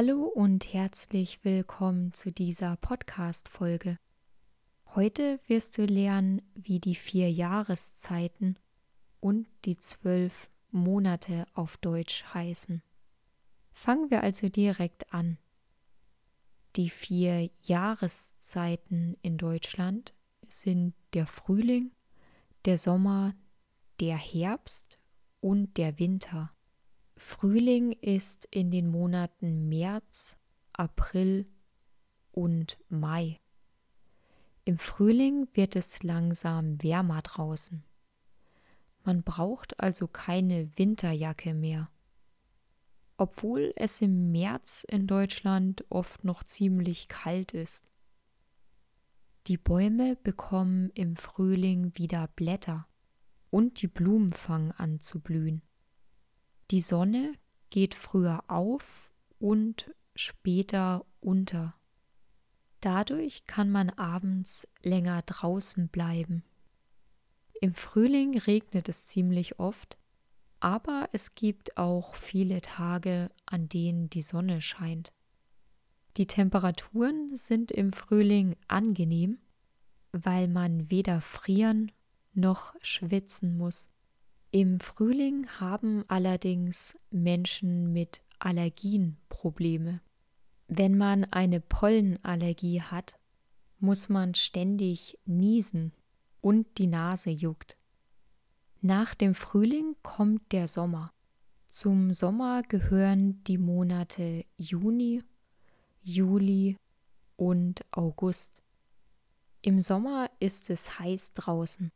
Hallo und herzlich willkommen zu dieser Podcast-Folge. Heute wirst du lernen, wie die vier Jahreszeiten und die zwölf Monate auf Deutsch heißen. Fangen wir also direkt an. Die vier Jahreszeiten in Deutschland sind der Frühling, der Sommer, der Herbst und der Winter. Frühling ist in den Monaten März, April und Mai. Im Frühling wird es langsam wärmer draußen. Man braucht also keine Winterjacke mehr. Obwohl es im März in Deutschland oft noch ziemlich kalt ist. Die Bäume bekommen im Frühling wieder Blätter und die Blumen fangen an zu blühen. Die Sonne geht früher auf und später unter. Dadurch kann man abends länger draußen bleiben. Im Frühling regnet es ziemlich oft, aber es gibt auch viele Tage, an denen die Sonne scheint. Die Temperaturen sind im Frühling angenehm, weil man weder frieren noch schwitzen muss. Im Frühling haben allerdings Menschen mit Allergien Probleme. Wenn man eine Pollenallergie hat, muss man ständig niesen und die Nase juckt. Nach dem Frühling kommt der Sommer. Zum Sommer gehören die Monate Juni, Juli und August. Im Sommer ist es heiß draußen.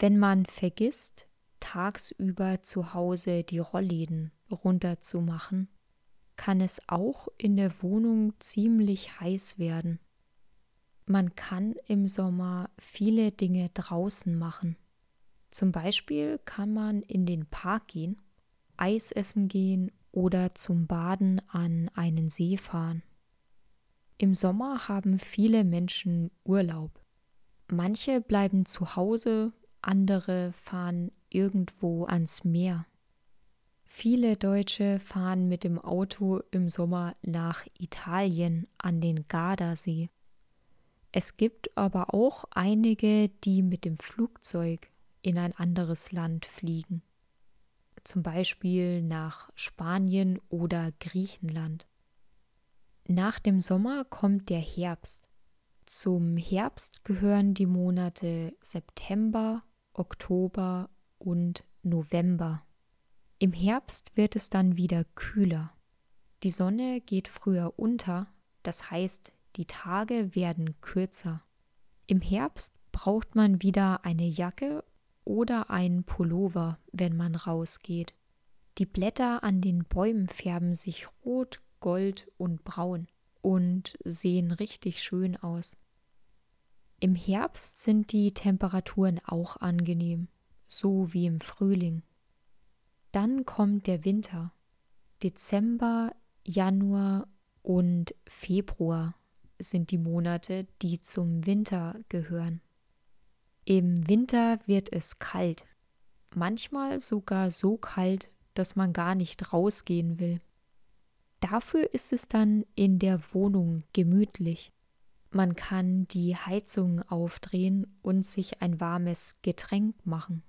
Wenn man vergisst, tagsüber zu Hause die Rollläden runterzumachen, kann es auch in der Wohnung ziemlich heiß werden. Man kann im Sommer viele Dinge draußen machen. Zum Beispiel kann man in den Park gehen, Eis essen gehen oder zum Baden an einen See fahren. Im Sommer haben viele Menschen Urlaub. Manche bleiben zu Hause, andere fahren irgendwo ans Meer. Viele Deutsche fahren mit dem Auto im Sommer nach Italien an den Gardasee. Es gibt aber auch einige, die mit dem Flugzeug in ein anderes Land fliegen, zum Beispiel nach Spanien oder Griechenland. Nach dem Sommer kommt der Herbst. Zum Herbst gehören die Monate September, Oktober und November. Im Herbst wird es dann wieder kühler. Die Sonne geht früher unter, das heißt, die Tage werden kürzer. Im Herbst braucht man wieder eine Jacke oder einen Pullover, wenn man rausgeht. Die Blätter an den Bäumen färben sich rot, gold und braun und sehen richtig schön aus. Im Herbst sind die Temperaturen auch angenehm so wie im Frühling. Dann kommt der Winter. Dezember, Januar und Februar sind die Monate, die zum Winter gehören. Im Winter wird es kalt, manchmal sogar so kalt, dass man gar nicht rausgehen will. Dafür ist es dann in der Wohnung gemütlich. Man kann die Heizung aufdrehen und sich ein warmes Getränk machen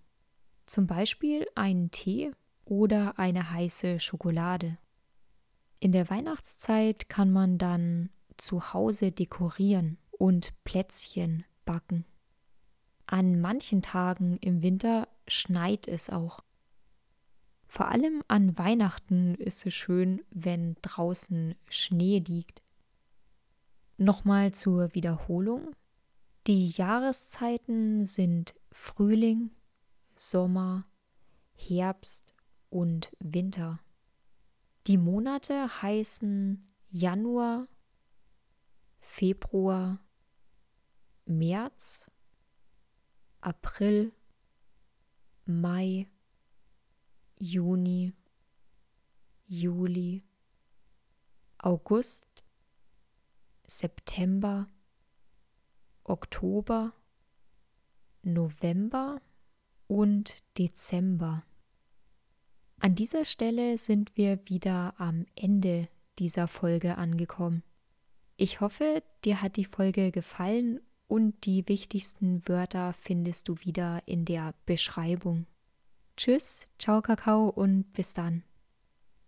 zum Beispiel einen Tee oder eine heiße Schokolade. In der Weihnachtszeit kann man dann zu Hause dekorieren und Plätzchen backen. An manchen Tagen im Winter schneit es auch. Vor allem an Weihnachten ist es schön, wenn draußen Schnee liegt. Nochmal zur Wiederholung. Die Jahreszeiten sind Frühling, Sommer, Herbst und Winter. Die Monate heißen Januar, Februar, März, April, Mai, Juni, Juli, August, September, Oktober, November, und Dezember. An dieser Stelle sind wir wieder am Ende dieser Folge angekommen. Ich hoffe, dir hat die Folge gefallen und die wichtigsten Wörter findest du wieder in der Beschreibung. Tschüss, ciao Kakao und bis dann.